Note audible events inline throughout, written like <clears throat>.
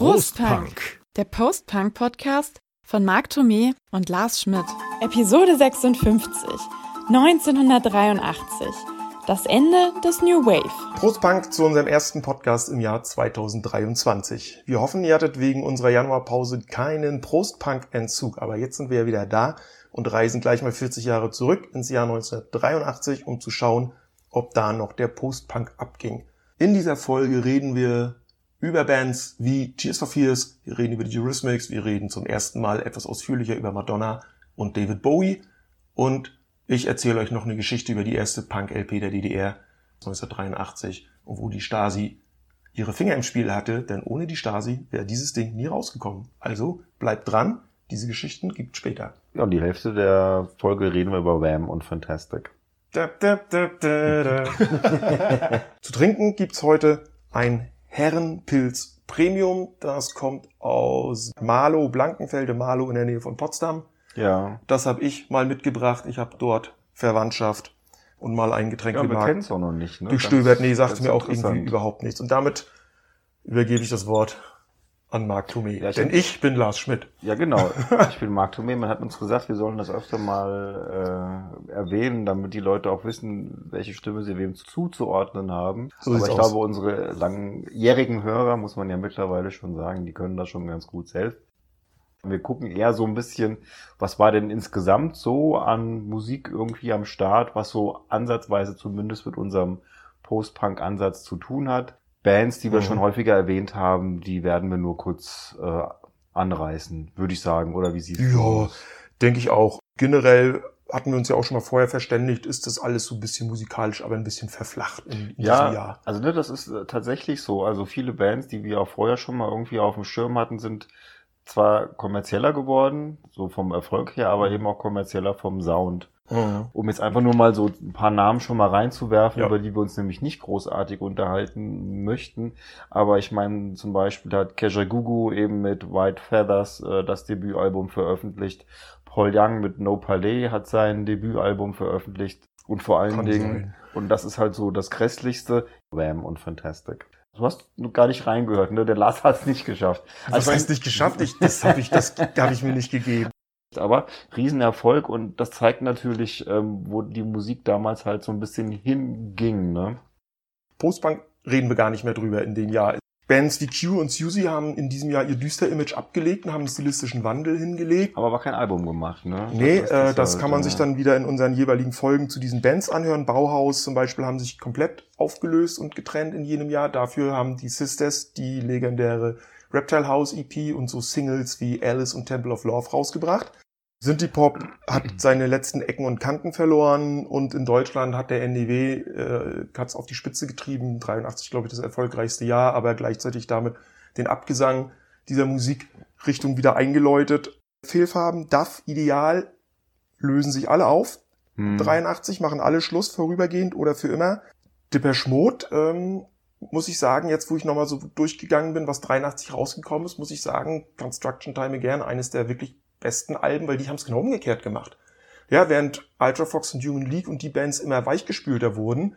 Prostpunk, der Post-Punk-Podcast von Marc Thomé und Lars Schmidt. Episode 56, 1983. Das Ende des New Wave. Prostpunk zu unserem ersten Podcast im Jahr 2023. Wir hoffen, ihr hattet wegen unserer Januarpause keinen Prostpunk-Entzug, aber jetzt sind wir ja wieder da und reisen gleich mal 40 Jahre zurück ins Jahr 1983, um zu schauen, ob da noch der Postpunk abging. In dieser Folge reden wir über Bands wie Cheers for Fears, wir reden über die Eurythmics, wir reden zum ersten Mal etwas ausführlicher über Madonna und David Bowie und ich erzähle euch noch eine Geschichte über die erste Punk-LP der DDR 1983 und wo die Stasi ihre Finger im Spiel hatte, denn ohne die Stasi wäre dieses Ding nie rausgekommen. Also bleibt dran, diese Geschichten gibt später. Ja, und die Hälfte der Folge reden wir über Wham und Fantastic. Da, da, da, da, da. <laughs> Zu trinken gibt's heute ein Herrenpilz Premium. Das kommt aus Marlow, Blankenfelde, Marlow in der Nähe von Potsdam. Ja. Das habe ich mal mitgebracht. Ich habe dort Verwandtschaft und mal ein Getränk Ja, gemarkt. kennen es auch noch nicht. Ne? Gestöbert, nee, sagt mir auch irgendwie überhaupt nichts. Und damit übergebe ich das Wort an Marc Thomé. Ja, Denn ich bin Lars Schmidt. Ja, genau. <laughs> Ich bin Marc Thomé. Man hat uns gesagt, wir sollen das öfter mal äh, erwähnen, damit die Leute auch wissen, welche Stimme sie wem zuzuordnen haben. So Aber ich aus. glaube, unsere langjährigen Hörer, muss man ja mittlerweile schon sagen, die können das schon ganz gut selbst. Wir gucken eher so ein bisschen, was war denn insgesamt so an Musik irgendwie am Start, was so ansatzweise zumindest mit unserem Post-Punk-Ansatz zu tun hat. Bands, die wir Mhm. schon häufiger erwähnt haben, die werden wir nur kurz äh, anreißen, würde ich sagen. Oder wie siehst du Ja, denke ich auch. Generell hatten wir uns ja auch schon mal vorher verständigt, ist das alles so ein bisschen musikalisch, aber ein bisschen verflacht in, in diesem Ja, Jahr. also ne, das ist äh, tatsächlich so. Also viele Bands, die wir auch vorher schon mal irgendwie auf dem Schirm hatten, sind zwar kommerzieller geworden, so vom Erfolg her, aber eben auch kommerzieller vom Sound. Mhm. Um jetzt einfach nur mal so ein paar Namen schon mal reinzuwerfen, Ja. über die wir uns nämlich nicht großartig unterhalten möchten. Aber ich meine, zum Beispiel hat Kesha Gugu eben mit White Feathers äh, das Debütalbum veröffentlicht. Paul Young mit No Palais hat sein Debütalbum veröffentlicht. Und vor allen Kann Dingen, sein. und das ist halt so das Grässlichste, Wham und Fantastic. Du hast gar nicht reingehört, ne? Der Lars hat es nicht geschafft. Was Also heißt nicht geschafft? Ich, das habe ich, das habe ich mir nicht gegeben. Aber Riesenerfolg und das zeigt natürlich, ähm, wo die Musik damals halt so ein bisschen hinging, ne? Postpunk reden wir gar nicht mehr drüber in dem Jahr. Bands wie Q und Suzy haben in diesem Jahr ihr düster Image abgelegt und haben einen stilistischen Wandel hingelegt. Aber war kein Album gemacht, ne? Nee, ist äh, das halt, kann man äh, sich dann wieder in unseren jeweiligen Folgen zu diesen Bands anhören. Bauhaus zum Beispiel haben sich komplett aufgelöst und getrennt in jenem Jahr. Dafür haben die Sisters die legendäre Reptile House EP und so Singles wie Alice und Temple of Love rausgebracht. Synthie Pop hat <clears throat> seine letzten Ecken und Kanten verloren und in Deutschland hat der NDW äh, hat's auf die Spitze getrieben. 83, glaube ich, das erfolgreichste Jahr, aber gleichzeitig damit den Abgesang dieser Musikrichtung wieder eingeläutet. Fehlfarben, DAF, Ideal, lösen sich alle auf. hm. 83 machen alle Schluss vorübergehend oder für immer. Depeche Mode, ähm, muss ich sagen, jetzt wo ich nochmal so durchgegangen bin, was 83 rausgekommen ist, muss ich sagen, Construction Time Again, eines der wirklich besten Alben, weil die haben es genau umgekehrt gemacht. Ja, während Ultra Fox und Human League und die Bands immer weichgespülter wurden,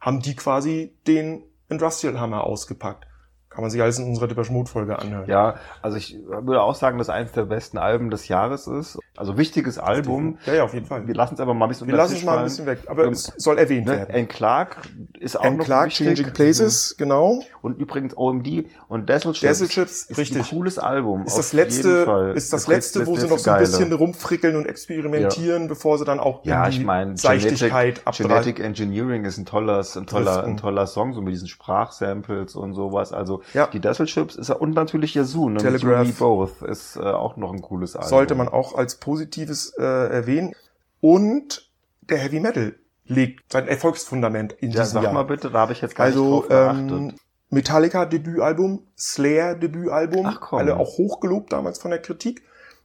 haben die quasi den Industrial Hammer ausgepackt. Kann man sich alles in unserer Depeche Mode Folge anhören. Ja, also ich würde auch sagen, dass eins der besten Alben des Jahres ist. Also wichtiges Album. Ja, ja, auf jeden Fall. Wir lassen es aber mal ein bisschen Wir lassen es mal ein bisschen weg, aber Ähm, es soll erwähnt fallen. werden. Ne? Anne Clark ist auch Anne noch Clark, wichtig. Changing Places, genau. Und übrigens OMD und Dazzle Chips. Dazzle Chips, ist richtig. ein cooles Album. Ist das letzte, ist das Das letzte, wo sie noch so ein geile. bisschen rumfrickeln und experimentieren, bevor sie dann auch Ja, in ich die meine, Seichtigkeit Genetic. Genetic Engineering ist ein toller, ein toller, ein toller Song, so mit diesen Sprachsamples und sowas. Also Ja. die Dazzle Chips ist und natürlich Yazoo, ne? mit Telegraph. Me Both ist äh, auch noch ein cooles Album. Sollte man auch als positives äh, erwähnen. Und der Heavy Metal legt sein Erfolgsfundament in Ja, diesem sag Jahr. mal bitte, da habe ich jetzt gar also nicht drauf geachtet. ähm, Metallica Debütalbum, Slayer Debütalbum, Ach komm. alle auch hochgelobt damals von der Kritik.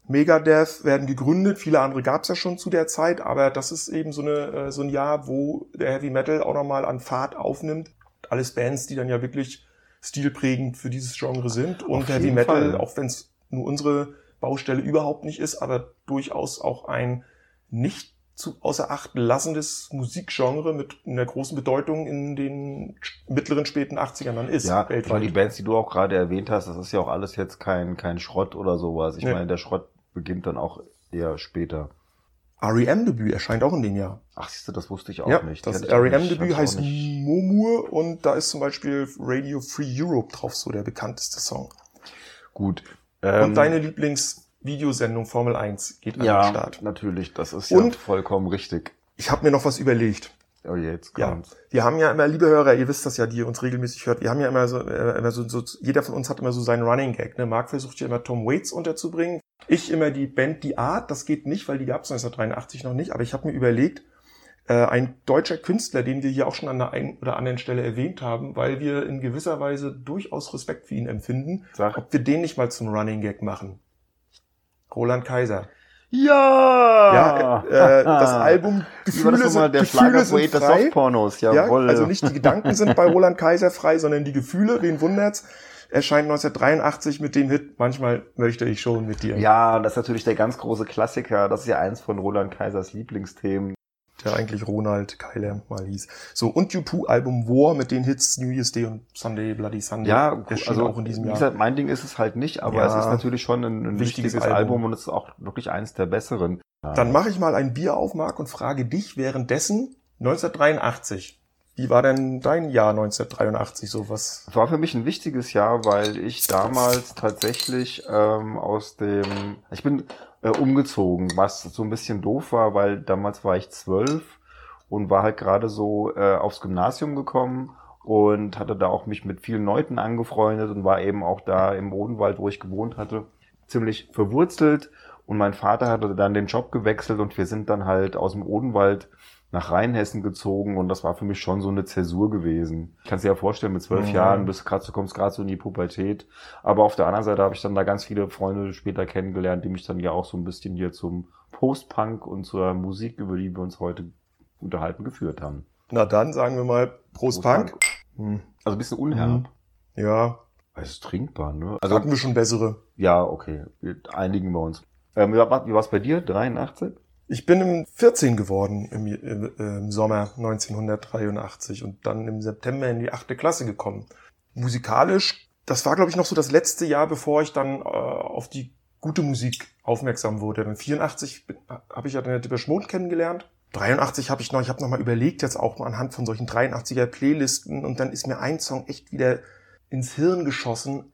Megadeth werden gegründet, viele andere gab es ja schon zu der Zeit, aber das ist eben so, eine, äh, so ein Jahr, wo der Heavy Metal auch nochmal an Fahrt aufnimmt. Alles Bands, die dann ja wirklich stilprägend für dieses Genre sind. Und Heavy Metal, Fall. auch wenn es nur unsere Baustelle überhaupt nicht ist, aber durchaus auch ein nicht zu außer Acht lassendes Musikgenre mit einer großen Bedeutung in den mittleren späten 80ern dann ist. Ja, weil die Bands, die du auch gerade erwähnt hast, das ist ja auch alles jetzt kein, kein Schrott oder sowas. Ich Nee. meine, der Schrott beginnt dann auch eher später. REM-Debüt erscheint auch in dem Jahr. Ach, siehst du, das wusste ich auch ja, nicht. das REM-Debüt heißt Momur und da ist zum Beispiel Radio Free Europe drauf, so der bekannteste Song. Gut. und Ähm, deine Lieblingsvideosendung Formel 1 geht an den Ja, Start. natürlich, das ist ja Und- vollkommen richtig. Ich habe mir noch was überlegt. Oh, jetzt Ja. kommt's. Wir haben ja immer, liebe Hörer, ihr wisst das ja, die ihr uns regelmäßig hört, wir haben ja immer so, äh, immer so, so jeder von uns hat immer so seinen Running Gag. Ne? Marc versucht ja immer Tom Waits unterzubringen. Ich immer die Band Die Art, das geht nicht, weil die gab es 1983 noch nicht, aber ich habe mir überlegt, äh, ein deutscher Künstler, den wir hier auch schon an der einen oder anderen Stelle erwähnt haben, weil wir in gewisser Weise durchaus Respekt für ihn empfinden, Sag. ob wir den nicht mal zum Running Gag machen. Roland Kaiser. Ja! Ja, äh, das <laughs> Album das Gefühle nochmal? sind, Der Gefühle sind frei. Softpornos, Ja, jawohl. also nicht die Gedanken sind bei Roland Kaiser frei, sondern die Gefühle, wen wundert's? Erscheint 1983 mit dem Hit Manchmal möchte ich schon mit dir. Ja, das ist natürlich der ganz große Klassiker. Das ist ja eins von Roland Kaisers Lieblingsthemen. Der eigentlich Ronald Keiler mal hieß. So, und U2-Album War mit den Hits New Year's Day und Sunday Bloody Sunday. Ja, also auch in diesem Jahr. gesagt, mein Ding ist es halt nicht, aber Ja, es ist natürlich schon ein, ein wichtiges wichtiges, Album. Album. und es ist auch wirklich eins der besseren. Dann mache ich mal ein Bier auf, Marc, und frage dich währenddessen 1983. Wie war denn dein Jahr 1983 so was? Es war für mich ein wichtiges Jahr, weil ich damals tatsächlich ähm, aus dem, ich bin äh, umgezogen, was so ein bisschen doof war, weil damals war ich zwölf und war halt gerade so äh, aufs Gymnasium gekommen und hatte da auch mich mit vielen Leuten angefreundet und war eben auch da im Odenwald, wo ich gewohnt hatte, ziemlich verwurzelt und mein Vater hatte dann den Job gewechselt und wir sind dann halt aus dem Odenwald nach Rheinhessen gezogen und das war für mich schon so eine Zäsur gewesen. Kannst dir ja vorstellen, mit zwölf Mhm. Jahren bist grad, du kommst gerade so in die Pubertät. Aber auf der anderen Seite habe ich dann da ganz viele Freunde später kennengelernt, die mich dann ja auch so ein bisschen hier zum Post-Punk und zur Musik, über die wir uns heute unterhalten, geführt haben. Na dann sagen wir mal Prost, Punk. Hm. Also ein bisschen unherb. Ja, Es ist trinkbar, ne? also hatten wir schon bessere. ja, okay. Wir einigen wir uns. Ähm, wie war war's bei dir? 83? Ich bin im 14 geworden im, im, im Sommer 1983 und dann im September in die achte Klasse gekommen. Musikalisch, das war glaube ich noch so das letzte Jahr, bevor ich dann äh, auf die gute Musik aufmerksam wurde. Dann 84 habe ich ja dann Depeche Mode kennengelernt. 83 habe ich noch, ich habe noch mal überlegt jetzt auch anhand von solchen 83er Playlisten und dann ist mir ein Song echt wieder ins Hirn geschossen.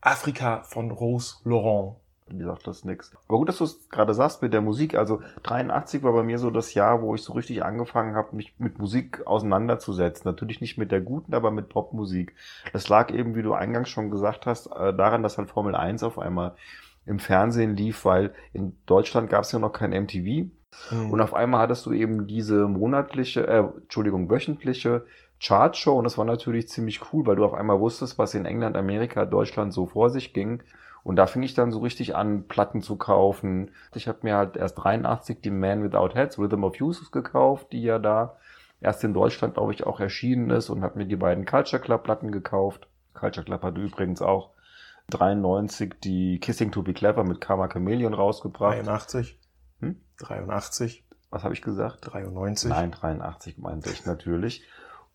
Afrika von Rose Laurent. Wie sagt das nix. Aber gut, dass du es gerade sagst mit der Musik. Also 83 war bei mir so das Jahr, wo ich so richtig angefangen habe, mich mit Musik auseinanderzusetzen. Natürlich nicht mit der guten, aber mit Popmusik. Das lag eben, wie du eingangs schon gesagt hast, äh, daran, dass halt Formel 1 auf einmal im Fernsehen lief, weil in Deutschland gab es ja noch kein MTV. Hm. Und auf einmal hattest du eben diese monatliche, äh, Entschuldigung, wöchentliche Chartshow und das war natürlich ziemlich cool, weil du auf einmal wusstest, was in England, Amerika, Deutschland so vor sich ging. Und da fing ich dann so richtig an, Platten zu kaufen. Ich habe mir halt erst 83 die Man Without Heads, Rhythm of Youth gekauft, die ja da erst in Deutschland, glaube ich, auch erschienen ist und habe mir die beiden Culture Club Platten gekauft. Culture Club hatte übrigens auch 93 die Kissing to be Clever mit Karma Chameleon rausgebracht. 83. Hm? 83. Was habe ich gesagt? 93. Nein, 83 meinte ich natürlich.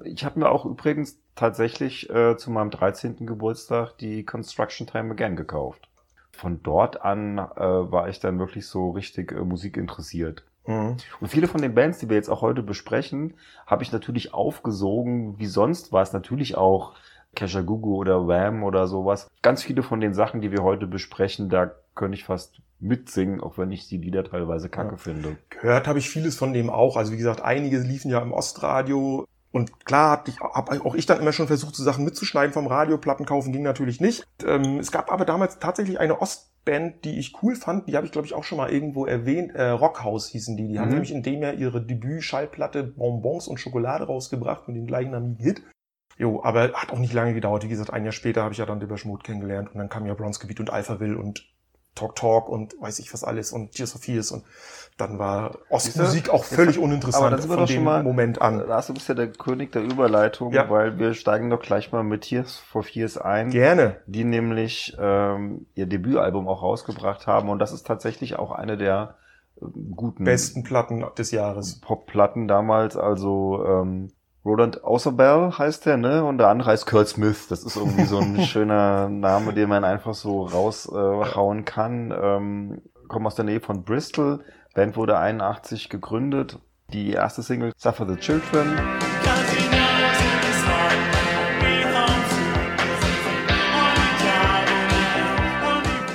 Ich habe mir auch übrigens tatsächlich äh, zu meinem 13. Geburtstag die Construction Time Again gekauft. Von dort an äh, war ich dann wirklich so richtig äh, Musik interessiert. Mhm. Und viele von den Bands, die wir jetzt auch heute besprechen, habe ich natürlich aufgesogen, wie sonst was. Natürlich auch Kesha Gugu oder Wham oder sowas. Ganz viele von den Sachen, die wir heute besprechen, da könnte ich fast mitsingen, auch wenn ich die Lieder teilweise kacke Ja. finde. Gehört habe ich vieles von dem auch. Also wie gesagt, einige liefen ja im Ostradio. Und klar hab ich, hab auch ich dann immer schon versucht, so Sachen mitzuschneiden vom Radio. Platten kaufen ging natürlich nicht. Ähm, es gab aber damals tatsächlich eine Ostband, die ich cool fand. Die habe ich, glaube ich, auch schon mal irgendwo erwähnt. Äh, Rockhaus hießen die. Die haben Mhm. nämlich in dem Jahr ihre Debüt-Schallplatte Bonbons und Schokolade rausgebracht mit dem gleichnamigen Hit. Jo, aber hat auch nicht lange gedauert. Wie gesagt, ein Jahr später habe ich ja dann Depeche Mode kennengelernt und dann kam ja Bronzegebiet und Alphaville und Talk Talk und weiß ich was alles und Tears of Fears und dann war Ostmusik auch völlig uninteressant Aber da sind wir von doch schon dem mal- Moment an. Lars, du bist ja der König der Überleitung, Ja. weil wir steigen doch gleich mal mit Tears for Fears ein, Gerne. die nämlich ähm, ihr Debütalbum auch rausgebracht haben. Und das ist tatsächlich auch eine der guten Besten Platten des Jahres. Pop-Platten damals. Also ähm, Roland Auserbell heißt der, ne? Und der andere heißt Kurt Smith. Das ist irgendwie so ein <laughs> schöner Name, den man einfach so raushauen äh, kann. Ähm, kommt aus der Nähe von Bristol. Band wurde 81 gegründet. Die erste Single Suffer the Children.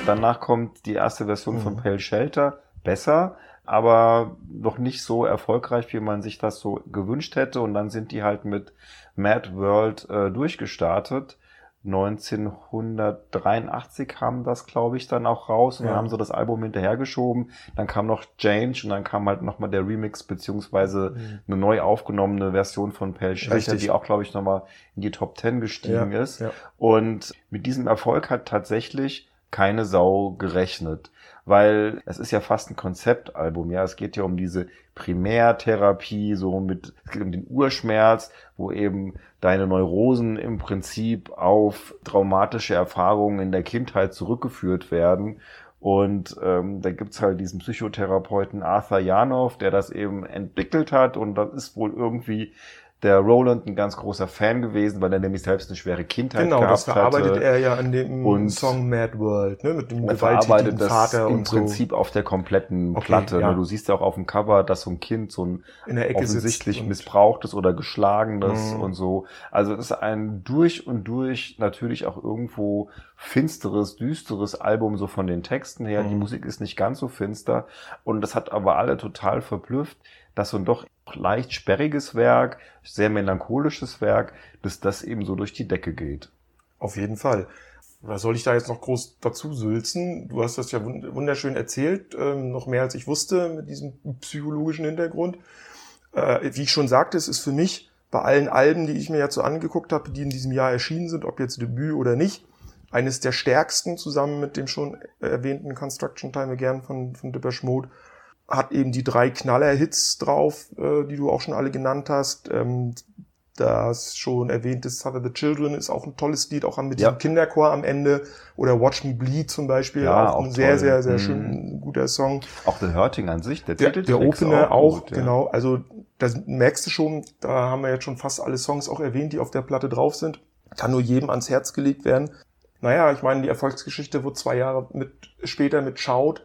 Danach kommt die erste Version mhm. von Pale Shelter. Besser, aber noch nicht so erfolgreich, wie man sich das so gewünscht hätte. Und dann sind die halt mit Mad World äh, durchgestartet. 1983 kam das, glaube ich, dann auch raus und ja. dann haben sie das Album hinterhergeschoben. Dann kam noch Change und dann kam halt nochmal der Remix beziehungsweise mhm. eine neu aufgenommene Version von Pale Shelter, die auch, glaube ich, nochmal in die Top 10 gestiegen ja, ist. Ja. Und mit diesem Erfolg hat tatsächlich keine Sau gerechnet weil es ist ja fast ein Konzeptalbum, ja. Es geht ja um diese Primärtherapie, so mit, es geht um den Urschmerz, wo eben deine Neurosen im Prinzip auf traumatische Erfahrungen in der Kindheit zurückgeführt werden. Und ähm, da gibt's halt diesen Psychotherapeuten Arthur Janov, der das eben entwickelt hat. Und das ist wohl irgendwie der Roland ein ganz großer Fan gewesen, weil er nämlich selbst eine schwere Kindheit genau, gehabt hatte. Genau, das verarbeitet hatte. er ja an dem und Song Mad World, ne, mit dem er das Vater im und so. Prinzip auf der kompletten Okay, Platte. ja. Ne? Du siehst ja auch auf dem Cover, dass so ein Kind so ein in der Ecke offensichtlich missbrauchtes oder geschlagenes Mhm. und so. Also es ist ein durch und durch natürlich auch irgendwo finsteres, düsteres Album so von den Texten her. Die Mhm. Musik ist nicht ganz so finster und das hat aber alle total verblüfft, dass so ein doch leicht sperriges Werk, sehr melancholisches Werk, dass das eben so durch die Decke geht. Auf jeden Fall. Was soll ich da jetzt noch groß dazu sülzen? Du hast das ja wund- wunderschön erzählt, ähm, noch mehr als ich wusste mit diesem psychologischen Hintergrund. Äh, wie ich schon sagte, es ist für mich bei allen Alben, die ich mir jetzt so angeguckt habe, die in diesem Jahr erschienen sind, ob jetzt Debüt oder nicht, eines der stärksten zusammen mit dem schon erwähnten Construction Time Again von, von Depeche Mode. Hat eben die drei Knaller-Hits drauf, äh, die du auch schon alle genannt hast. Ähm, das schon erwähnte Suffer the Children ist auch ein tolles Lied, auch mit Ja. diesem Kinderchor am Ende. Oder Watch Me Bleed zum Beispiel, Ja, auch ein auch sehr, toll. sehr, sehr Mhm. schön guter Song. Auch The Hurting an sich, der, Der, der ist Opener auch, gut, ja. genau. Also das merkst du schon, da haben wir jetzt schon fast alle Songs auch erwähnt, die auf der Platte drauf sind. Kann nur jedem ans Herz gelegt werden. Naja, ich meine, die Erfolgsgeschichte wurde zwei Jahre mit, später mit Shout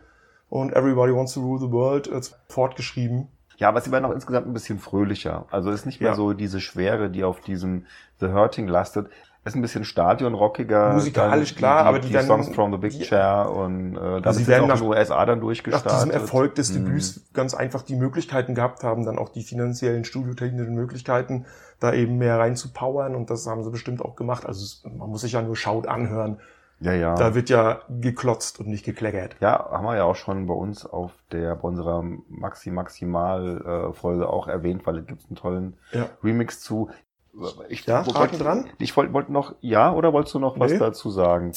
und Everybody Wants to Rule the World äh, fortgeschrieben. Ja, aber sie werden auch insgesamt ein bisschen fröhlicher. Also es ist nicht mehr Ja. so diese Schwere, die auf diesem The Hurting lastet. Es ist ein bisschen stadionrockiger. Musikalisch, Dann klar, die, aber die die werden- Songs from the Big die- Chair und äh, da sie sind werden auch nach- in den USA dann Nach durchgestartet. diesem Erfolg des Mhm. Debüts ganz einfach die Möglichkeiten gehabt haben, dann auch die finanziellen, studiotechnischen Möglichkeiten, da eben mehr reinzupowern und das haben sie bestimmt auch gemacht. Also man muss sich ja nur Shout anhören. Ja, ja. Da wird ja geklotzt und nicht gekleckert. Ja, haben wir ja auch schon bei uns auf der bei unserer Maxi Maximal äh, Folge auch erwähnt, weil es gibt einen tollen Ja. Remix zu. Ich, Ja, wollte- dran? Ich wollte wollt noch, ja, oder wolltest du noch was Nee. dazu sagen?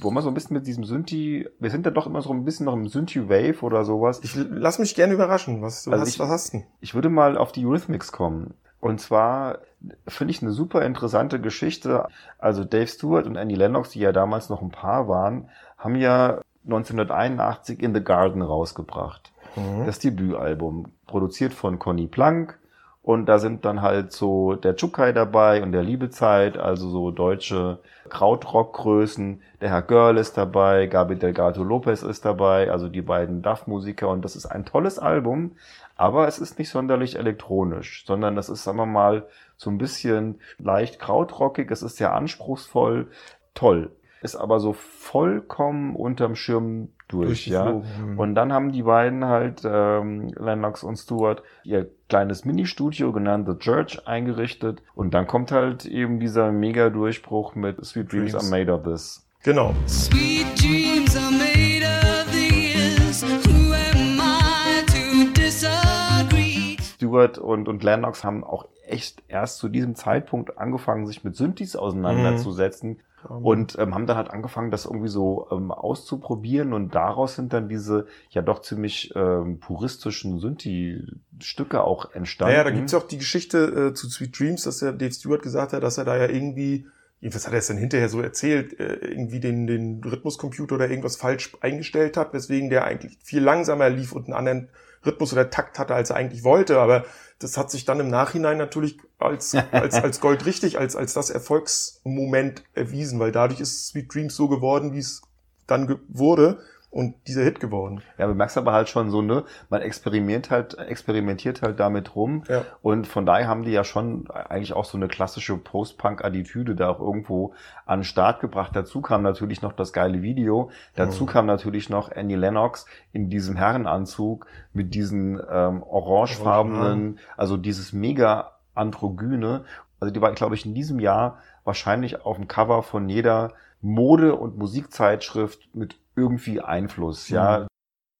Wo wir so ein bisschen mit diesem Synthi, wir sind ja doch immer so ein bisschen noch im Synthi-Wave oder sowas. Ich lass mich gerne überraschen. Was, Also hast, ich- was hast du? denn? Ich würde mal auf die Eurythmics kommen. Und zwar finde ich eine super interessante Geschichte. Also Dave Stewart und Annie Lennox, die ja damals noch ein Paar waren, haben ja 1981 In the Garden rausgebracht. Mhm. Das Debütalbum, produziert von Conny Plank. Und da sind dann halt so der Chukai dabei und der Liebezeit, also so deutsche Krautrock-Größen. Der Herr Girl ist dabei, Gabi Delgado Lopez ist dabei, also die beiden Duff-Musiker. Und das ist ein tolles Album, aber es ist nicht sonderlich elektronisch, sondern das ist, sagen wir mal, so ein bisschen leicht krautrockig. Es ist sehr anspruchsvoll, toll. Ist aber so vollkommen unterm Schirm durch, ja. Mhm. Und dann haben die beiden halt, ähm, Lennox und Stewart, ihr kleines Ministudio genannt The Church eingerichtet. Und dann kommt halt eben dieser Mega-Durchbruch mit Sweet Dreams, Dreams. are made of this. Genau. Sweet dreams are made of these. Who am I to disagree? Stewart und, und Lennox haben auch echt erst zu diesem Zeitpunkt angefangen, sich mit Synthes auseinanderzusetzen. Und ähm, haben dann halt angefangen, das irgendwie so ähm, auszuprobieren und daraus sind dann diese ja doch ziemlich ähm, puristischen Synthi-Stücke auch entstanden. Naja, da gibt's ja auch die Geschichte äh, zu Sweet Dreams, dass der Dave Stewart gesagt hat, dass er da ja irgendwie jedenfalls hat er es dann hinterher so erzählt, äh, irgendwie den, den Rhythmuscomputer oder irgendwas falsch eingestellt hat, weswegen der eigentlich viel langsamer lief und einen anderen Rhythmus oder Takt hatte, als er eigentlich wollte. Aber das hat sich dann im Nachhinein natürlich als, <laughs> als, als Gold richtig, als, als das Erfolgsmoment erwiesen, weil dadurch ist Sweet Dreams so geworden, wie es dann wurde und dieser Hit geworden. Ja, du merkst aber halt schon so, ne, man experimentiert halt, experimentiert halt damit rum. Ja. Und von daher haben die ja schon eigentlich auch so eine klassische Post-Punk-Attitüde da auch irgendwo an den Start gebracht. Dazu kam natürlich noch das geile Video. Dazu Mhm. kam natürlich noch Annie Lennox in diesem Herrenanzug mit diesen ähm, orangefarbenen, also dieses mega androgyne. Also die war, glaube ich, in diesem Jahr wahrscheinlich auf dem Cover von jeder Mode- und Musikzeitschrift mit irgendwie Einfluss, ja. Mhm.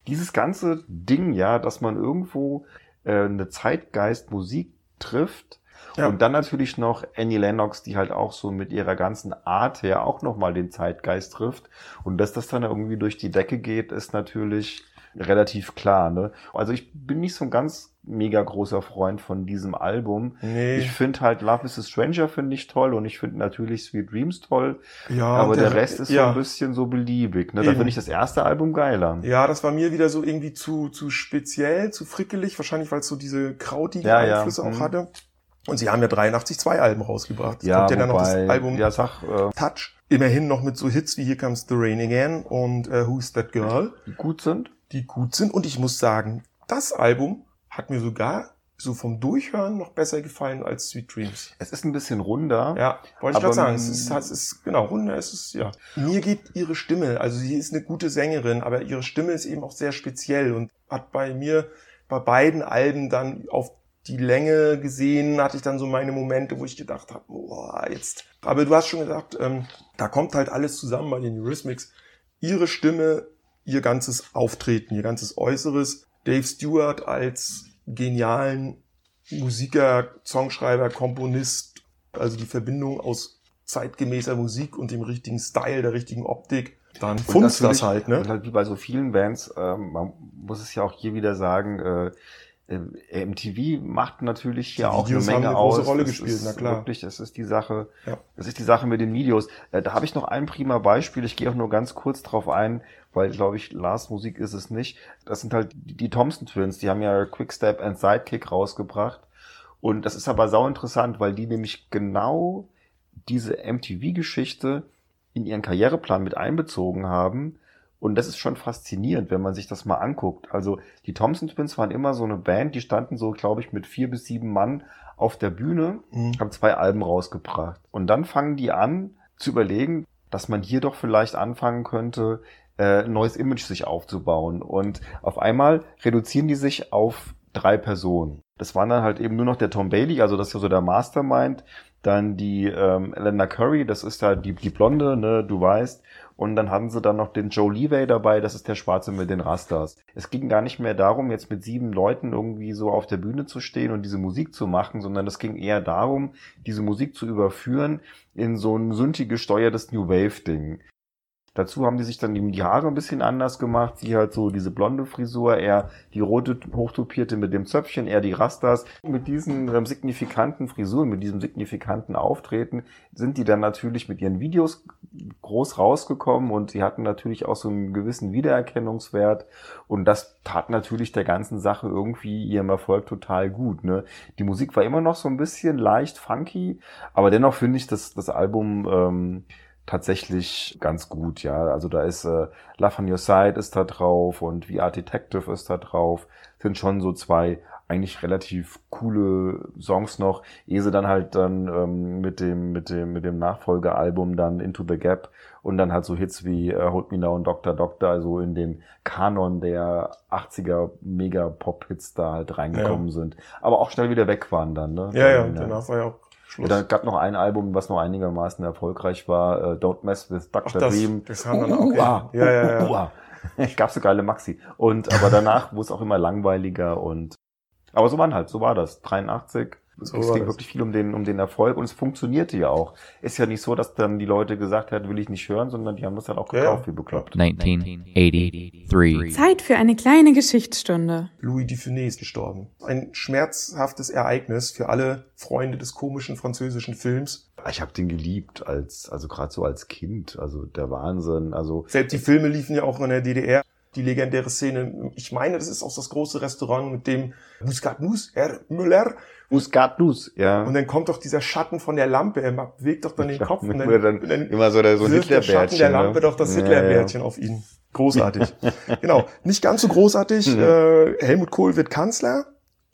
Dieses ganze Ding, ja, dass man irgendwo äh, eine Zeitgeist-Musik trifft Ja. und dann natürlich noch Annie Lennox, die halt auch so mit ihrer ganzen Art her auch nochmal den Zeitgeist trifft und dass das dann irgendwie durch die Decke geht, ist natürlich relativ klar, ne? Also ich bin nicht so ein ganz mega großer Freund von diesem Album. Nee. Ich finde halt Love is a Stranger finde ich toll und ich finde natürlich Sweet Dreams toll, ja, aber und der, Rest ist so ja. ein bisschen so beliebig. Ne? Da finde ich das erste Album geiler. Ja, das war mir wieder so irgendwie zu, zu speziell, zu frickelig, wahrscheinlich weil es so diese krautigen Ja, ja, Einflüsse auch mhm. hatte. Und sie haben ja 83 zwei Alben rausgebracht. Es Ja, kommt ja dann noch das Album ja, sag, äh, Touch. Immerhin noch mit so Hits wie Here Comes the Rain Again und äh, Who's That Girl, die gut sind. die gut sind. Und ich muss sagen, das Album hat mir sogar so vom Durchhören noch besser gefallen als Sweet Dreams. Es ist ein bisschen runder. Ja, wollte ich gerade sagen. Es ist, es ist, genau, runder ist es, ja. Mir geht ihre Stimme, also sie ist eine gute Sängerin, aber ihre Stimme ist eben auch sehr speziell und hat bei mir bei beiden Alben dann auf die Länge gesehen, hatte ich dann so meine Momente, wo ich gedacht habe, boah, jetzt. Aber du hast schon gesagt, ähm, da kommt halt alles zusammen bei den Eurythmics. Ihre Stimme, ihr ganzes Auftreten, ihr ganzes Äußeres. Dave Stewart als genialen Musiker, Songschreiber, Komponist, also die Verbindung aus zeitgemäßer Musik und dem richtigen Style, der richtigen Optik, dann funzt das halt, ne? Und halt wie bei so vielen Bands, ähm, man muss es ja auch hier wieder sagen, äh, äh, MTV macht natürlich hier Die auch Videos eine Menge eine große aus. Rolle Das gespielt, ist na klar. Wirklich, das ist die Sache. Ja. Das ist die Sache mit den Videos. Äh, da habe ich noch ein prima Beispiel. Ich gehe auch nur ganz kurz drauf ein, weil glaube ich Lars Musik ist es nicht. Das sind halt die, die Thompson Twins. Die haben ja Quickstep and Sidekick rausgebracht. Und das ist aber sau interessant, weil die nämlich genau diese MTV-Geschichte in ihren Karriereplan mit einbezogen haben. Und das ist schon faszinierend, wenn man sich das mal anguckt. Also die Thompson Twins waren immer so eine Band, die standen so, glaube ich, mit vier bis sieben Mann auf der Bühne, Mhm. haben zwei Alben rausgebracht. Und dann fangen die an zu überlegen, dass man hier doch vielleicht anfangen könnte, äh, ein neues Image sich aufzubauen. Und auf einmal reduzieren die sich auf drei Personen. Das waren dann halt eben nur noch der Tom Bailey, also das ist ja so der Mastermind, dann die ähm, Elena Curry, das ist da die, die Blonde, ne, du weißt. Und dann hatten sie dann noch den Joe Levey dabei, das ist der Schwarze mit den Rastas. Es ging gar nicht mehr darum, jetzt mit sieben Leuten irgendwie so auf der Bühne zu stehen und diese Musik zu machen, sondern es ging eher darum, diese Musik zu überführen in so ein Synthi gesteuertes New Wave Ding. Dazu haben die sich dann eben die Haare ein bisschen anders gemacht. Sie halt so diese blonde Frisur, er die rote hochtopierte mit dem Zöpfchen, er die Rastas. Mit diesen ähm, signifikanten Frisuren, mit diesem signifikanten Auftreten sind die dann natürlich mit ihren Videos groß rausgekommen und sie hatten natürlich auch so einen gewissen Wiedererkennungswert und das tat natürlich der ganzen Sache irgendwie ihrem Erfolg total gut. Ne? Die Musik war immer noch so ein bisschen leicht funky, aber dennoch finde ich das, das Album ähm, tatsächlich ganz gut, ja. Also da ist äh, Love on Your Side ist da drauf und VR Detective ist da drauf. Sind schon so zwei eigentlich relativ coole Songs noch, ehe sie dann halt dann ähm, mit dem mit dem mit dem Nachfolgealbum dann Into the Gap und dann halt so Hits wie äh, Hold Me Now und Dr. Doctor, also in den Kanon der 80er Mega Pop Hits da halt reingekommen sind, aber auch schnell wieder weg waren dann, ne? Ja, ja, Dann, danach war ja auch ja, Schluss. dann gab noch ein Album, was noch einigermaßen erfolgreich war, äh, Don't Mess with Dr. Das, Dream. das haben dann ah, ja, ja, ja. ah. <laughs> Gab so geile Maxi. Und aber danach wurde es auch immer langweiliger und aber so waren halt, so war das. 83. So es ging das. wirklich viel um den, um den Erfolg und es funktionierte ja auch. Ist ja nicht so, dass dann die Leute gesagt haben, will ich nicht hören, sondern die haben das halt auch gekauft, ja. wie bekloppt. 1983. Zeit für eine kleine Geschichtsstunde. Louis Dufiné ist gestorben. Ein schmerzhaftes Ereignis für alle Freunde des komischen französischen Films. Ich habe den geliebt als, also gerade so als Kind, also der Wahnsinn. Also Selbst die Filme liefen ja auch in der DDR. Die legendäre Szene, ich meine, das ist auch das große Restaurant mit dem Muscatnuss, Herr Müller. Muscatnuss, ja. Und dann kommt doch dieser Schatten von der Lampe, er bewegt doch dann den Kopf und <laughs> dann, dann und dann immer so der, so der Schatten der Hitlerbärtchen. Lampe ne? doch das Ja, Hitlerbärtchen auf ihn. Großartig. <laughs> genau. Nicht ganz so großartig. Äh, Helmut Kohl wird Kanzler.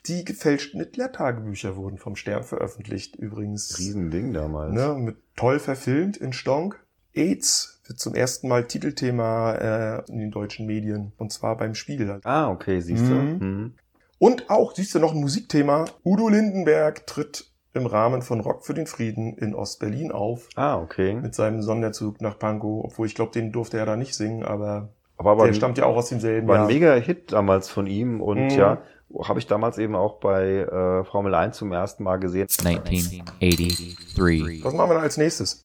Die gefälschten Hitler-Tagebücher wurden vom Stern veröffentlicht, Ja. übrigens. Riesending damals. Ne, mit toll verfilmt in Stonk. AIDS wird zum ersten Mal Titelthema äh, in den deutschen Medien. Und zwar beim Spiegel. Ah, okay, siehst du. Mhm. Mhm. Und auch, siehst du, noch ein Musikthema. Udo Lindenberg tritt im Rahmen von Rock für den Frieden in Ostberlin auf. Ah, okay. Mit seinem Sonderzug nach Pankow. Obwohl ich glaube, den durfte er da nicht singen, aber, Aber, aber der stammt ja auch aus demselben war ein Jahr. mega Hit damals von ihm und Mhm. ja, habe ich damals eben auch bei äh, Formel 1 zum ersten Mal gesehen. 1983. Was machen wir dann als nächstes?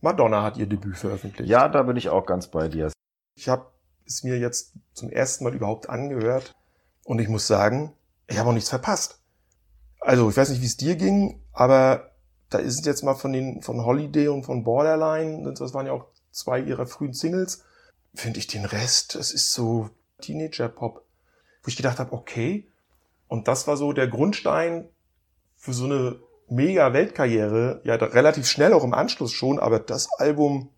Madonna hat ihr Debüt veröffentlicht. Ja, da bin ich auch ganz bei dir. Ich habe es mir jetzt zum ersten Mal überhaupt angehört und ich muss sagen, ich habe auch nichts verpasst. Also ich weiß nicht, wie es dir ging, aber da ist jetzt mal von den von Holiday und von Borderline, das waren ja auch zwei ihrer frühen Singles, finde ich den Rest, das ist so Teenager-Pop, wo ich gedacht habe, okay, und das war so der Grundstein für so eine mega Weltkarriere, ja relativ schnell auch im Anschluss schon, aber das Album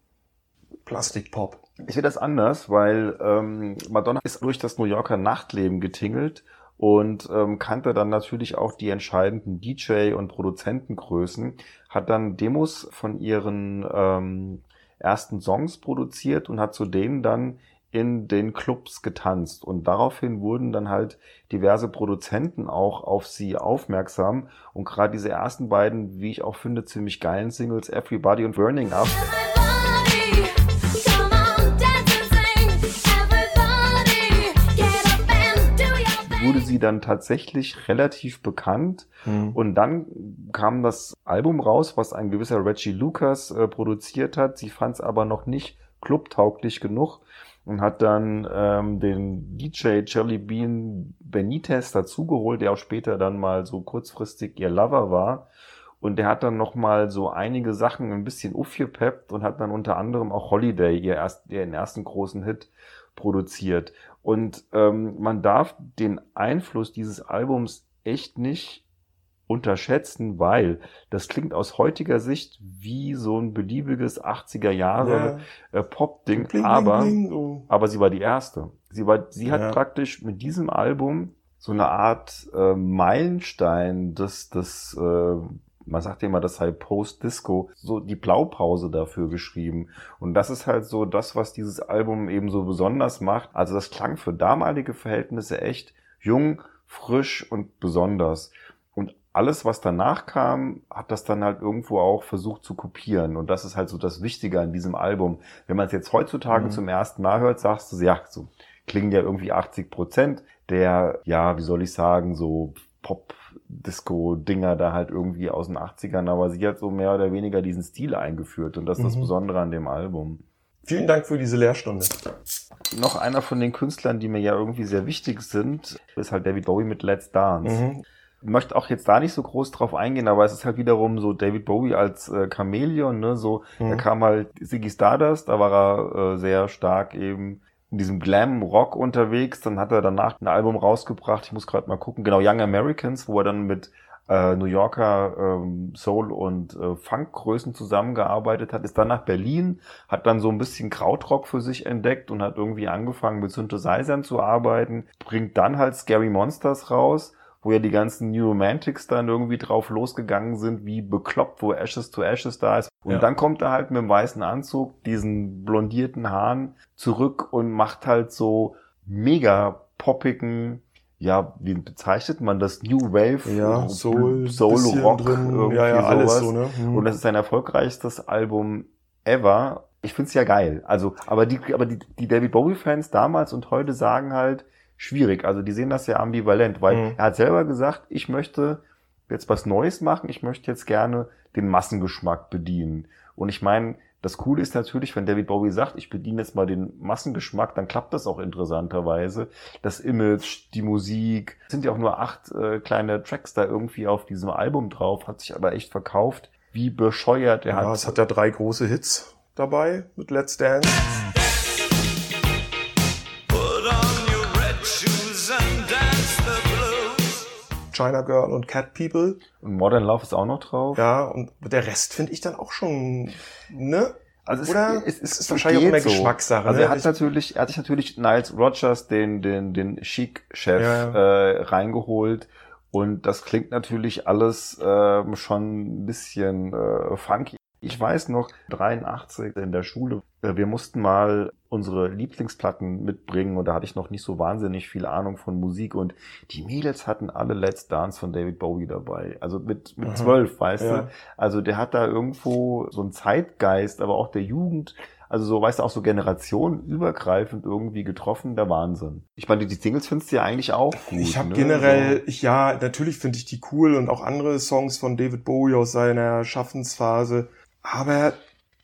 Plastikpop. Ich sehe das anders, weil ähm, Madonna ist durch das New Yorker Nachtleben getingelt und ähm, kannte dann natürlich auch die entscheidenden DJ- und Produzentengrößen, hat dann Demos von ihren ähm, ersten Songs produziert und hat zu denen dann in den Clubs getanzt. Und daraufhin wurden dann halt diverse Produzenten auch auf sie aufmerksam. Und gerade diese ersten beiden, wie ich auch finde, ziemlich geilen Singles, Everybody und Burning Up, wurde sie dann tatsächlich relativ bekannt. Und dann kam das Album raus, was ein gewisser Reggie Lucas äh, produziert hat. Sie fand es aber noch nicht clubtauglich genug und hat dann ähm, den DJ Jelly Bean Benitez dazugeholt, der auch später dann mal so kurzfristig ihr Lover war. Und der hat dann noch mal so einige Sachen ein bisschen aufgepeppt und hat dann unter anderem auch Holiday, ihr erst, ihren ersten großen Hit, produziert. Und ähm, man darf den Einfluss dieses Albums echt nicht unterschätzen, weil das klingt aus heutiger Sicht wie so ein beliebiges 80er Jahre äh, Pop-Ding, bling, aber bling, aber sie war die erste. Sie war, sie hat Ja. praktisch mit diesem Album so eine Art äh, Meilenstein des, des äh, man sagt ja immer, das sei Post-Disco, so die Blaupause dafür geschrieben. Und das ist halt so das, was dieses Album eben so besonders macht. Also das klang für damalige Verhältnisse echt jung, frisch und besonders. Alles, was danach kam, hat das dann halt irgendwo auch versucht zu kopieren. Und das ist halt so das Wichtige an diesem Album. Wenn man es jetzt heutzutage Mhm. zum ersten Mal hört, sagst du, ja, so klingen ja irgendwie 80 Prozent der, ja, wie soll ich sagen, so Pop-Disco-Dinger da halt irgendwie aus den 80ern, aber sie hat so mehr oder weniger diesen Stil eingeführt und das ist das Mhm. Besondere an dem Album. Vielen Dank für diese Lehrstunde. Noch einer von den Künstlern, die mir ja irgendwie sehr wichtig sind, ist halt David Bowie mit Let's Dance. Mhm. Möchte auch jetzt da nicht so groß drauf eingehen, aber es ist halt wiederum so David Bowie als äh, Chamäleon, ne, so, Mhm. da kam halt Ziggy Stardust, da war er äh, sehr stark eben in diesem Glam-Rock unterwegs, dann hat er danach ein Album rausgebracht, ich muss gerade mal gucken, genau, Young Americans, wo er dann mit äh, New Yorker ähm, Soul- und äh, Funkgrößen zusammengearbeitet hat, ist dann nach Berlin, hat dann so ein bisschen Krautrock für sich entdeckt und hat irgendwie angefangen mit Synthesizern zu arbeiten, bringt dann halt Scary Monsters raus, wo ja die ganzen New Romantics dann irgendwie drauf losgegangen sind, wie bekloppt, wo Ashes to Ashes da ist. Und Ja. dann kommt er halt mit dem weißen Anzug, diesen blondierten Haaren zurück und macht halt so mega poppigen, ja, wie bezeichnet man das? New Wave? Ja, Soul, Soul bisschen Rock, drin. irgendwie ja, ja, alles sowas. so, ne? Mhm. Und das ist sein erfolgreichstes Album ever. Ich find's ja geil. Also, aber die, aber die, die David Bowie-Fans damals und heute sagen halt, schwierig. Also die sehen das ja ambivalent, weil Mhm. er hat selber gesagt, ich möchte jetzt was Neues machen, ich möchte jetzt gerne den Massengeschmack bedienen. Und ich meine, das Coole ist natürlich, wenn David Bowie sagt, ich bediene jetzt mal den Massengeschmack, dann klappt das auch interessanterweise. Das Image, die Musik, es sind ja auch nur acht äh, kleine Tracks da irgendwie auf diesem Album drauf, hat sich aber echt verkauft. wie bescheuert er Ja, hat. es hat ja drei große Hits dabei mit Let's Dance. China Girl und Cat People. Und Modern Love ist auch noch drauf. Ja, und der Rest finde ich dann auch schon, ne? Also es, Oder? es, Es ist wahrscheinlich auch geht immer Geschmackssache, Also ne? er hat Ich- natürlich, er hat sich natürlich Niles Rogers, den, den, den Chic-Chef, Ja. äh, reingeholt. Und das klingt natürlich alles ähm, schon ein bisschen äh, funky. Ich weiß noch, 83 in der Schule, äh, wir mussten mal unsere Lieblingsplatten mitbringen und da hatte ich noch nicht so wahnsinnig viel Ahnung von Musik und die Mädels hatten alle Let's Dance von David Bowie dabei. Also mit, mit Aha. zwölf, weißt Ja. du? Also der hat da irgendwo so einen Zeitgeist, aber auch der Jugend, also so, weißt du, auch so generationenübergreifend irgendwie getroffen, der Wahnsinn. Ich meine, die Singles findest du ja eigentlich auch gut. Ich habe ne? generell, ich, ja, natürlich finde ich die cool und auch andere Songs von David Bowie aus seiner Schaffensphase. Aber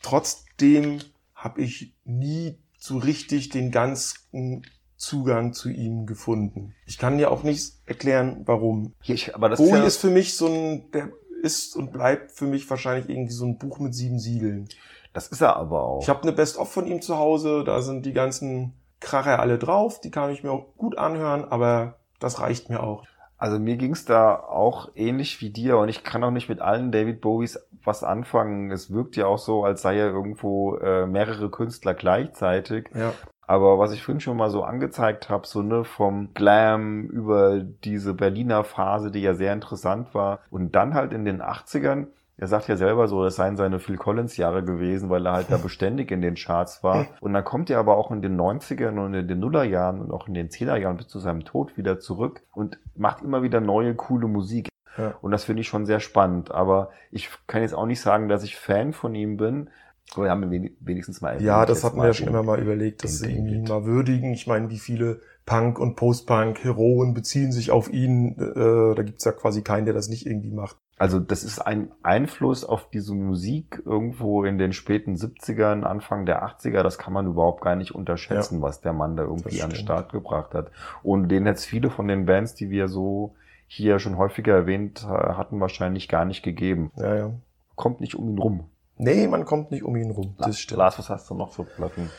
trotzdem habe ich nie so richtig den ganzen Zugang zu ihm gefunden. Ich kann dir auch nicht erklären, warum. Ich, aber das Bowie ist, ja, ist für mich so ein, der ist und bleibt für mich wahrscheinlich irgendwie so ein Buch mit sieben Siegeln. das ist er aber auch. Ich habe eine Best-of von ihm zu Hause, da sind die ganzen Kracher alle drauf, die kann ich mir auch gut anhören, aber das reicht mir auch. Also mir ging's da auch ähnlich wie dir und ich kann auch nicht mit allen David Bowies was anfangen. Es wirkt ja auch so, als sei er irgendwo äh, mehrere Künstler gleichzeitig. Ja. Aber was ich vorhin schon mal so angezeigt habe, so ne, vom Glam über diese Berliner Phase, die ja sehr interessant war. Und dann halt in den 80ern, er sagt ja selber so, das seien seine Phil Collins Jahre gewesen, weil er halt da <laughs> beständig in den Charts war. Und dann kommt er aber auch in den 90ern und in den Nullerjahren und auch in den 10er Jahren bis zu seinem Tod wieder zurück und macht immer wieder neue, coole Musik. Ja. Und das finde ich schon sehr spannend. Aber ich kann jetzt auch nicht sagen, dass ich Fan von ihm bin. Aber wir haben wen- wenigstens mal Ja, das jetzt hatten wir ja schon immer mal überlegt, dass sie ihn mal würdigen. Ich meine, wie viele Punk- und Post-Punk-Heroen beziehen sich auf ihn. Äh, da gibt's ja quasi keinen, der das nicht irgendwie macht. Also das ist ein Einfluss auf diese Musik irgendwo in den späten 70ern, Anfang der 80er. Das kann man überhaupt gar nicht unterschätzen, was der Mann da irgendwie an den. Start gebracht hat. Und den es viele von den Bands, die wir so hier schon häufiger erwähnt äh, hatten, wahrscheinlich gar nicht gegeben. Ja, ja. Kommt nicht um ihn rum. Nee, man kommt nicht um ihn rum. Das stimmt. Lars, was hast du noch für Platten?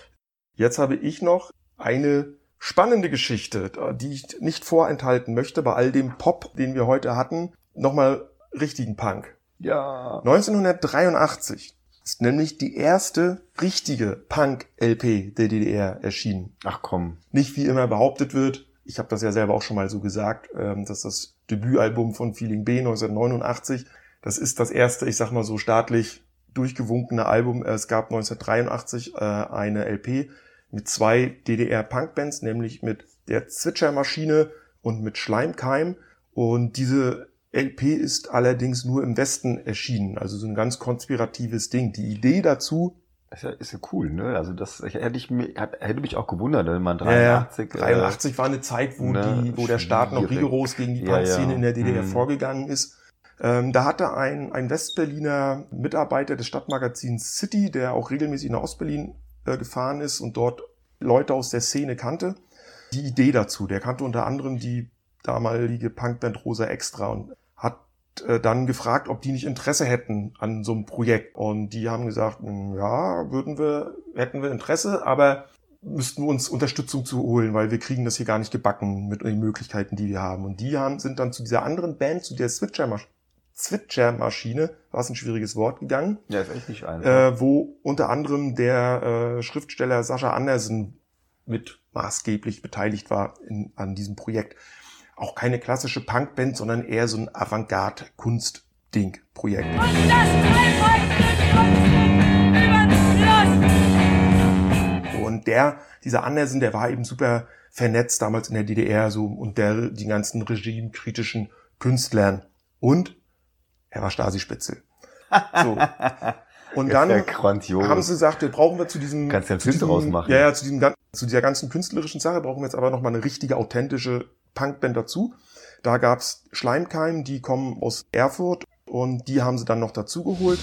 Jetzt habe ich noch eine spannende Geschichte, die ich nicht vorenthalten möchte bei all dem Pop, den wir heute hatten. Nochmal richtigen Punk. Ja. 1983 ist nämlich die erste richtige Punk-LP der DDR erschienen. Ach komm. Nicht wie immer behauptet wird, ich habe das ja selber auch schon mal so gesagt, ähm, dass das Debütalbum von Feeling B 1989, das ist das erste, ich sag mal so staatlich durchgewunkene Album. Es gab 1983 äh, eine LP mit zwei DDR-Punk-Bands, nämlich mit der Zwitschermaschine und mit Schleimkeim. Und diese LP ist allerdings nur im Westen erschienen, also so ein ganz konspiratives Ding. Die Idee dazu, Ist ja, ist ja cool, ne? Also das hätte ich mir, hätte mich auch gewundert, wenn man Ja, ja. 83, äh, 83 war eine Zeit, wo, ne, die, wo der Staat noch rigoros gegen die Punk-Szene ja. in der DDR Mhm. vorgegangen ist. Ähm, da hatte ein, ein Westberliner Mitarbeiter des Stadtmagazins City, der auch regelmäßig nach Ostberlin äh, gefahren ist und dort Leute aus der Szene kannte, die Idee dazu. Der kannte unter anderem die damalige Punkband Rosa Extra und äh, dann gefragt, ob die nicht Interesse hätten an so einem Projekt. Und die haben gesagt, "Mm, ja, würden wir, hätten wir Interesse, aber müssten wir uns Unterstützung zu holen, weil wir kriegen das hier gar nicht gebacken mit den Möglichkeiten, die wir haben. Und die haben, sind dann zu dieser anderen Band, zu der Switcher-Masch- Switcher-Maschine, war es ein schwieriges Wort, gegangen, Ja, ist echt nicht einfach. äh, wo unter anderem der äh, Schriftsteller Sascha Andersen mit maßgeblich beteiligt war in, an diesem Projekt. Auch keine klassische Punkband, sondern eher so ein Avantgarde-Kunst-Ding-Projekt. Und der, dieser Andersen, der war eben super vernetzt damals in der DDR so und der die ganzen regimekritischen Künstlern und er war Stasi-Spitzel. <laughs> So. Und dann ja haben sie gesagt, wir brauchen wir zu diesem Kannst ja einen zu Film diesem, draus machen. Ja, ja, zu diesem zu dieser ganzen künstlerischen Sache brauchen wir jetzt aber noch mal eine richtige authentische Punkband dazu. Da gab's Schleimkeim, die kommen aus Erfurt und die haben sie dann noch dazu geholt.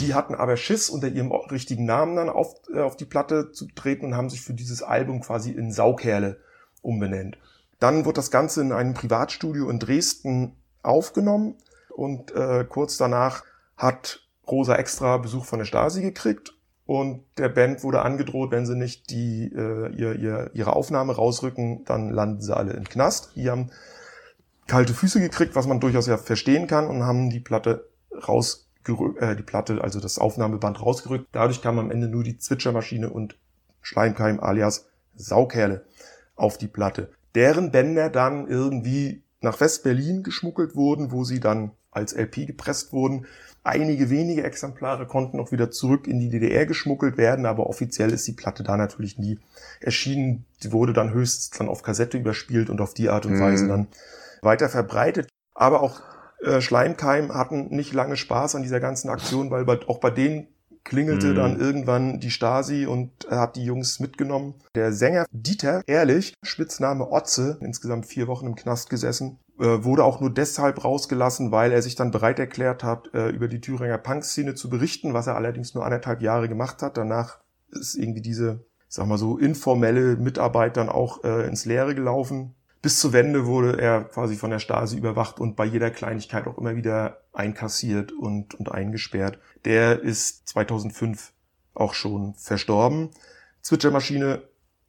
Die hatten aber Schiss, unter ihrem richtigen Namen dann auf, äh, auf die Platte zu treten und haben sich für dieses Album quasi in Saukerle umbenannt. Dann wird das Ganze in einem Privatstudio in Dresden aufgenommen und äh, kurz danach hat Rosa extra Besuch von der Stasi gekriegt und der Band wurde angedroht, wenn sie nicht die, äh, ihr, ihr, ihre Aufnahme rausrücken, dann landen sie alle im Knast. Die haben kalte Füße gekriegt, was man durchaus ja verstehen kann und haben die Platte rausgerückt, äh, die Platte, also das Aufnahmeband rausgerückt. Dadurch kam am Ende nur die Zwitschermaschine und Schleimkeim alias Saukerle auf die Platte. Deren Bänder dann irgendwie nach West-Berlin geschmuggelt wurden, wo sie dann als LP gepresst wurden. Einige wenige Exemplare konnten auch wieder zurück in die DDR geschmuggelt werden, aber offiziell ist die Platte da natürlich nie erschienen. Die wurde dann höchstens dann auf Kassette überspielt und auf die Art und Mhm. Weise dann weiter verbreitet. Aber auch äh, Schleimkeim hatten nicht lange Spaß an dieser ganzen Aktion, weil bei, auch bei denen klingelte Mhm. dann irgendwann die Stasi und er hat die Jungs mitgenommen. Der Sänger Dieter Ehrlich, Spitzname Otze, insgesamt vier Wochen im Knast gesessen, wurde auch nur deshalb rausgelassen, weil er sich dann bereit erklärt hat, äh, über die Thüringer Punkszene zu berichten, was er allerdings nur anderthalb Jahre gemacht hat. Danach ist irgendwie diese, sag mal so, informelle Mitarbeit dann auch äh, ins Leere gelaufen. Bis zur Wende wurde er quasi von der Stasi überwacht und bei jeder Kleinigkeit auch immer wieder einkassiert und, und eingesperrt. Der ist 2005 auch schon verstorben. Zwitschermaschine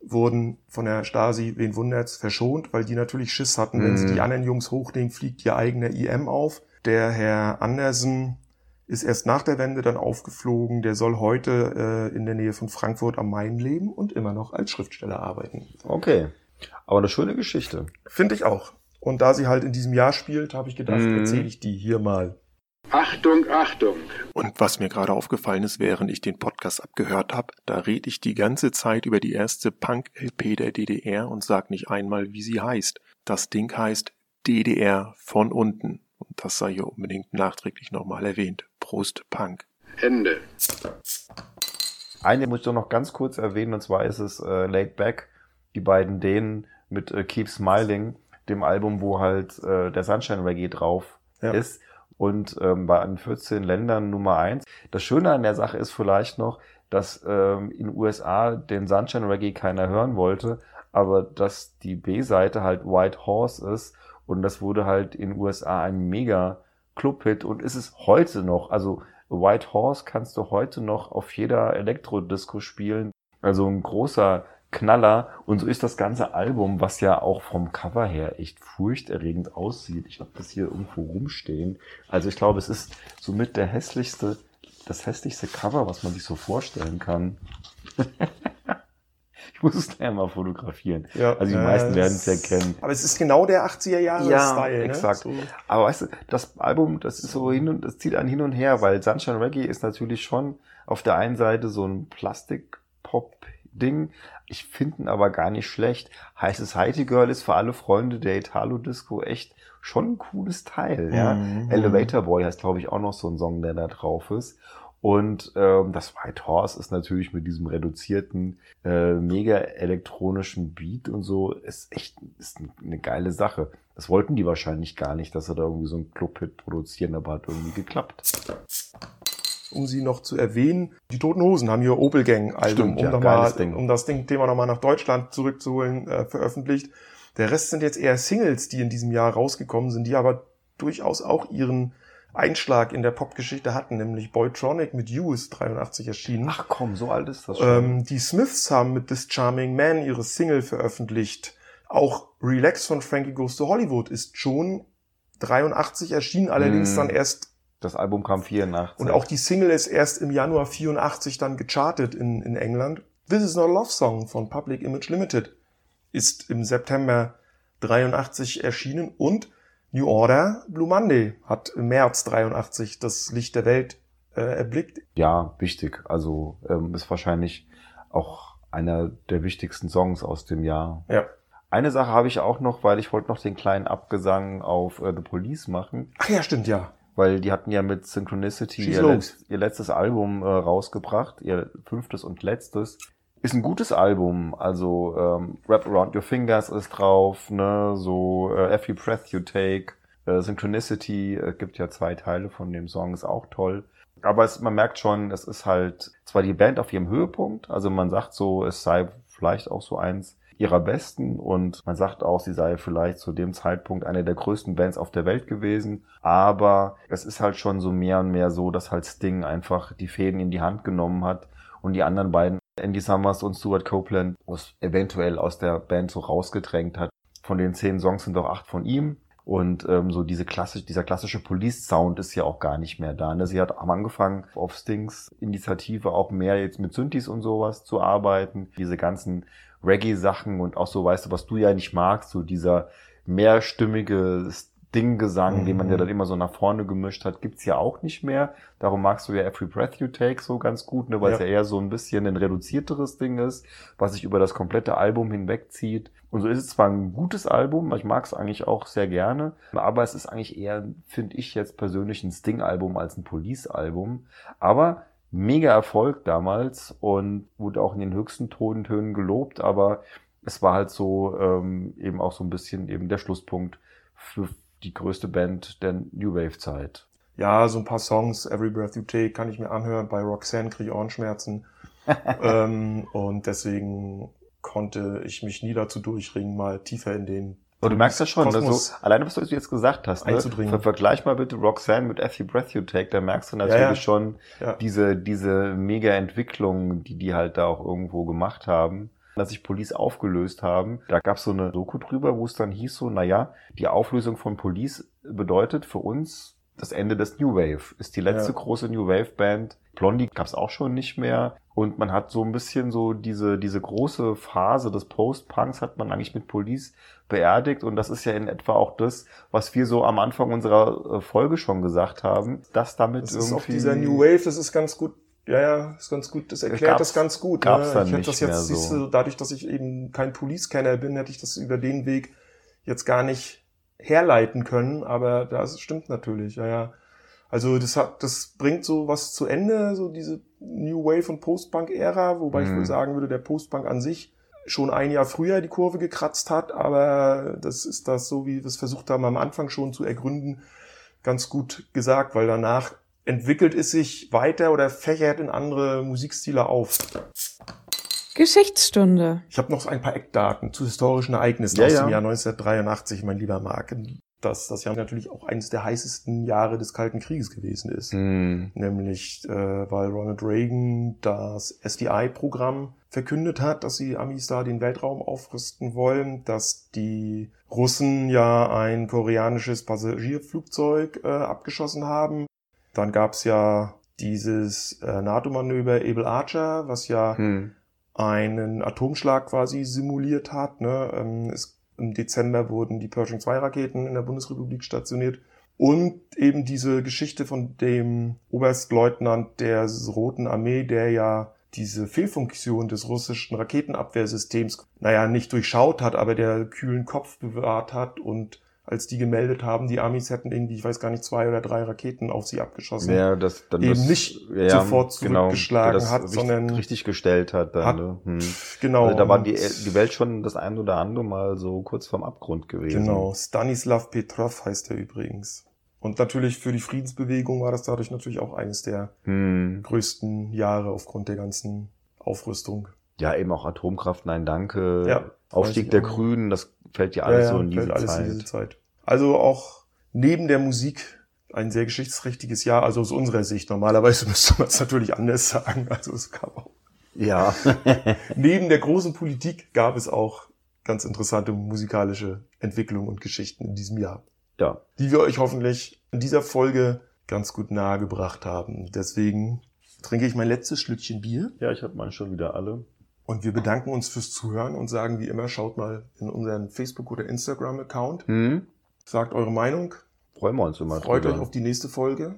wurden von der Stasi, wen wundert's, verschont, weil die natürlich Schiss hatten, wenn sie Mhm. die anderen Jungs hochnehmen, fliegt ihr eigener IM auf. Der Herr Andersen ist erst nach der Wende dann aufgeflogen. Der soll heute äh, in der Nähe von Frankfurt am Main leben und immer noch als Schriftsteller arbeiten. Okay. Aber eine schöne Geschichte. Finde ich auch. Und da sie halt in diesem Jahr spielt, habe ich gedacht, Mhm. erzähle ich die hier mal. Achtung, Achtung! Und was mir gerade aufgefallen ist, während ich den Podcast abgehört habe, da rede ich die ganze Zeit über die erste Punk-LP der DDR und sag nicht einmal, wie sie heißt. Das Ding heißt DDR von unten. Und das sei hier unbedingt nachträglich nochmal erwähnt. Prost Punk. Ende. Eine muss ich doch noch ganz kurz erwähnen, und zwar ist es äh, Laid Back, die beiden Dänen mit äh, Keep Smiling, dem Album, wo halt äh, der Sunshine Reggae drauf Ja. ist. Und ähm, bei an 14 Ländern Nummer eins. Das Schöne an der Sache ist vielleicht noch, dass ähm, in USA den Sunshine Reggae keiner hören wollte, aber dass die B-Seite halt White Horse ist und das wurde halt in USA ein mega Club-Hit und ist es heute noch. Also White Horse kannst du heute noch auf jeder Elektrodisco spielen. Also ein großer Knaller. Und so ist das ganze Album, was ja auch vom Cover her echt furchterregend aussieht. Ich habe das hier irgendwo rumstehen. Also ich glaube, es ist somit der hässlichste, das hässlichste Cover, was man sich so vorstellen kann. <laughs> ich muss es gleich mal fotografieren. Ja, Also die meisten werden es ja kennen. Aber es ist genau der 80er Jahre Ja, Style, exakt. Ne? So. Aber weißt du, das Album, das ist so hin und das zieht einen hin und her, weil Sunshine Reggae ist natürlich schon auf der einen Seite so ein Plastik-Pop-Ding. Ich finde ihn aber gar nicht schlecht. Heißes Heidi Girl ist für alle Freunde der Italo-Disco echt schon ein cooles Teil. Ja? Mhm. Elevator Boy heißt, glaube ich, auch noch so ein Song, der da drauf ist. Und ähm, das White Horse ist natürlich mit diesem reduzierten, äh, mega elektronischen Beat und so, ist echt ist eine geile Sache. Das wollten die wahrscheinlich gar nicht, dass sie da irgendwie so einen Club-Hit produzieren, aber hat irgendwie geklappt. Um sie noch zu erwähnen, die Toten Hosen haben ihr Opel Gang Album, Stimmt, um, ja, mal, Ding. um das Ding, Thema nochmal nach Deutschland zurückzuholen, äh, veröffentlicht. Der Rest sind jetzt eher Singles, die in diesem Jahr rausgekommen sind, die aber durchaus auch ihren Einschlag in der Popgeschichte hatten, nämlich Boytronic mit You ist 83 erschienen. Ach komm, so alt ist das schon. Ähm, die Smiths haben mit This Charming Man ihre Single veröffentlicht. Auch Relax von Frankie Goes to Hollywood ist schon 83 erschienen, allerdings Mm. dann erst das Album kam 84. und auch die Single ist erst im Januar 84 dann gechartet in, in England. This is not a love song von Public Image Limited ist im September 83 erschienen und New Order Blue Monday hat im März 83 das Licht der Welt äh, erblickt. ja, wichtig. Also ähm, ist wahrscheinlich auch einer der wichtigsten Songs aus dem Jahr. Ja. Eine Sache habe ich auch noch, weil ich wollte noch den kleinen Abgesang auf äh, The Police machen. Ach ja, stimmt, ja. Weil die hatten ja mit Synchronicity ihr, letzt, ihr letztes Album äh, rausgebracht, ihr fünftes und letztes. Ist ein gutes Album, also ähm, Wrap Around Your Fingers ist drauf, ne, so äh, Every Breath You Take, äh, Synchronicity, äh, gibt ja zwei Teile von dem Song, ist auch toll. Aber es, man merkt schon, es ist halt zwar die Band auf ihrem Höhepunkt, also man sagt so, es sei vielleicht auch so eins ihrer besten und man sagt auch, sie sei vielleicht zu dem Zeitpunkt eine der größten Bands auf der Welt gewesen. Aber es ist halt schon so mehr und mehr so, dass halt Sting einfach die Fäden in die Hand genommen hat und die anderen beiden, Andy Summers und Stuart Copeland, aus, eventuell aus der Band so rausgedrängt hat. Von den zehn Songs sind doch acht von ihm. Und ähm, so diese klassisch, dieser klassische Police-Sound ist ja auch gar nicht mehr da. Ne? Sie hat am angefangen, auf Stings Initiative auch mehr jetzt mit Synthes und sowas zu arbeiten. Diese ganzen Reggae-Sachen und auch so, weißt du, was du ja nicht magst, so dieser mehrstimmige Sting-Gesang, den man ja dann immer so nach vorne gemischt hat, gibt's ja auch nicht mehr. Darum magst du ja Every Breath You Take so ganz gut, ne, weil es Ja. ja eher so ein bisschen ein reduzierteres Ding ist, was sich über das komplette Album hinwegzieht. Und so ist es zwar ein gutes Album, ich mag es eigentlich auch sehr gerne, aber es ist eigentlich eher, finde ich jetzt persönlich, ein Sting-Album als ein Police-Album. Aber mega Erfolg damals und wurde auch in den höchsten Tontönen gelobt, aber es war halt so ähm, eben auch so ein bisschen eben der Schlusspunkt für die größte Band der New Wave Zeit. Ja, so ein paar Songs, Every Breath You Take, kann ich mir anhören. Bei Roxanne kriege ich Ohrenschmerzen. <laughs> ähm, und deswegen konnte ich mich nie dazu durchringen, mal tiefer in den Aber du merkst ja schon, Kosmos so, alleine was du jetzt gesagt hast, ne, ver vergleich mal bitte Roxanne mit Every Breath You Take, da merkst du natürlich Ja, ja. schon Ja. diese, diese mega Entwicklung, die die halt da auch irgendwo gemacht haben. Dass sich Police aufgelöst haben, da gab es so eine Doku drüber, wo es dann hieß so, naja, die Auflösung von Police bedeutet für uns das Ende des New Wave. Ist die letzte Ja. große New Wave Band. Blondie gab es auch schon nicht mehr. Und man hat so ein bisschen so diese, diese große Phase des Post-Punks hat man eigentlich mit Police beerdigt. Und das ist ja in etwa auch das, was wir so am Anfang unserer äh, Folge schon gesagt haben, dass damit Das irgendwie... ist auch dieser New Wave, das ist ganz gut. Ja, ja, ist ganz gut. Das erklärt Gab's- das ganz gut. gab's ne? ich hätte das jetzt, siehst so. du, dadurch, dass ich eben kein Police-Kenner bin, hätte ich das über den Weg jetzt gar nicht herleiten können. Aber das stimmt natürlich. Ja, ja. Also das hat, das bringt so was zu Ende, so diese New Wave und Post-Punk-Ära, wobei ich Mhm. wohl sagen würde, der Post-Punk an sich schon ein Jahr früher die Kurve gekratzt hat, aber das ist das so, wie wir es versucht haben, am Anfang schon zu ergründen, ganz gut gesagt, weil danach entwickelt es sich weiter oder fächert in andere Musikstile auf. Geschichtsstunde. Ich habe noch ein paar Eckdaten zu historischen Ereignissen Ja, aus ja. dem Jahr 1983, mein lieber Marc. Dass das ja natürlich auch eines der heißesten Jahre des Kalten Krieges gewesen ist. Hm. Nämlich, äh, weil Ronald Reagan das SDI-Programm verkündet hat, dass die Amis da den Weltraum aufrüsten wollen, dass die Russen ja ein koreanisches Passagierflugzeug äh, abgeschossen haben. Dann gab's ja dieses äh, NATO-Manöver Able Archer, was ja Hm. einen Atomschlag quasi simuliert hat. Ne? Ähm, es, Im Dezember wurden die Pershing 2 Raketen in der Bundesrepublik stationiert. Und eben diese Geschichte von dem Oberstleutnant der Roten Armee, der ja diese Fehlfunktion des russischen Raketenabwehrsystems, naja, nicht durchschaut hat, aber der kühlen Kopf bewahrt hat und als die gemeldet haben, die Amis hätten irgendwie, ich weiß gar nicht, zwei oder drei Raketen auf sie abgeschossen. Ja, das dann Eben das, nicht sofort zurückgeschlagen der das hat, richtig, sondern richtig gestellt hat. Dann, hat- ne? hm. Genau. Also da war die, die Welt schon das ein oder andere Mal so kurz vorm Abgrund gewesen. Genau, Stanislav Petrov heißt er übrigens. Und natürlich für die Friedensbewegung war das dadurch natürlich auch eines der Hm. größten Jahre aufgrund der ganzen Aufrüstung. Ja, eben auch Atomkraft, nein, danke. Ja, Aufstieg der. Grünen, das fällt ja alles so in diese fällt alles Zeit. in diese Zeit. Also auch neben der Musik ein sehr geschichtsträchtiges Jahr, also aus unserer Sicht. Normalerweise <laughs> müsste man es natürlich anders sagen. Also es gab auch Ja. <laughs> neben der großen Politik gab es auch ganz interessante musikalische Entwicklungen und Geschichten in diesem Jahr. ja. die wir euch hoffentlich in dieser Folge ganz gut nahegebracht haben. Deswegen trinke ich mein letztes Schlückchen Bier Ja, ich habe meine schon wieder alle. Und wir bedanken uns fürs Zuhören und sagen wie immer, schaut mal in unseren Facebook- oder Instagram-Account, Hm. sagt eure Meinung, Freuen wir uns immer freut drüber. euch auf die nächste Folge,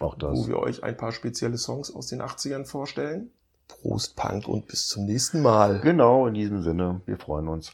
auch das. wo wir euch ein paar spezielle Songs aus den 80ern vorstellen. Prost Punk und bis zum nächsten Mal. Genau, in diesem Sinne, wir freuen uns.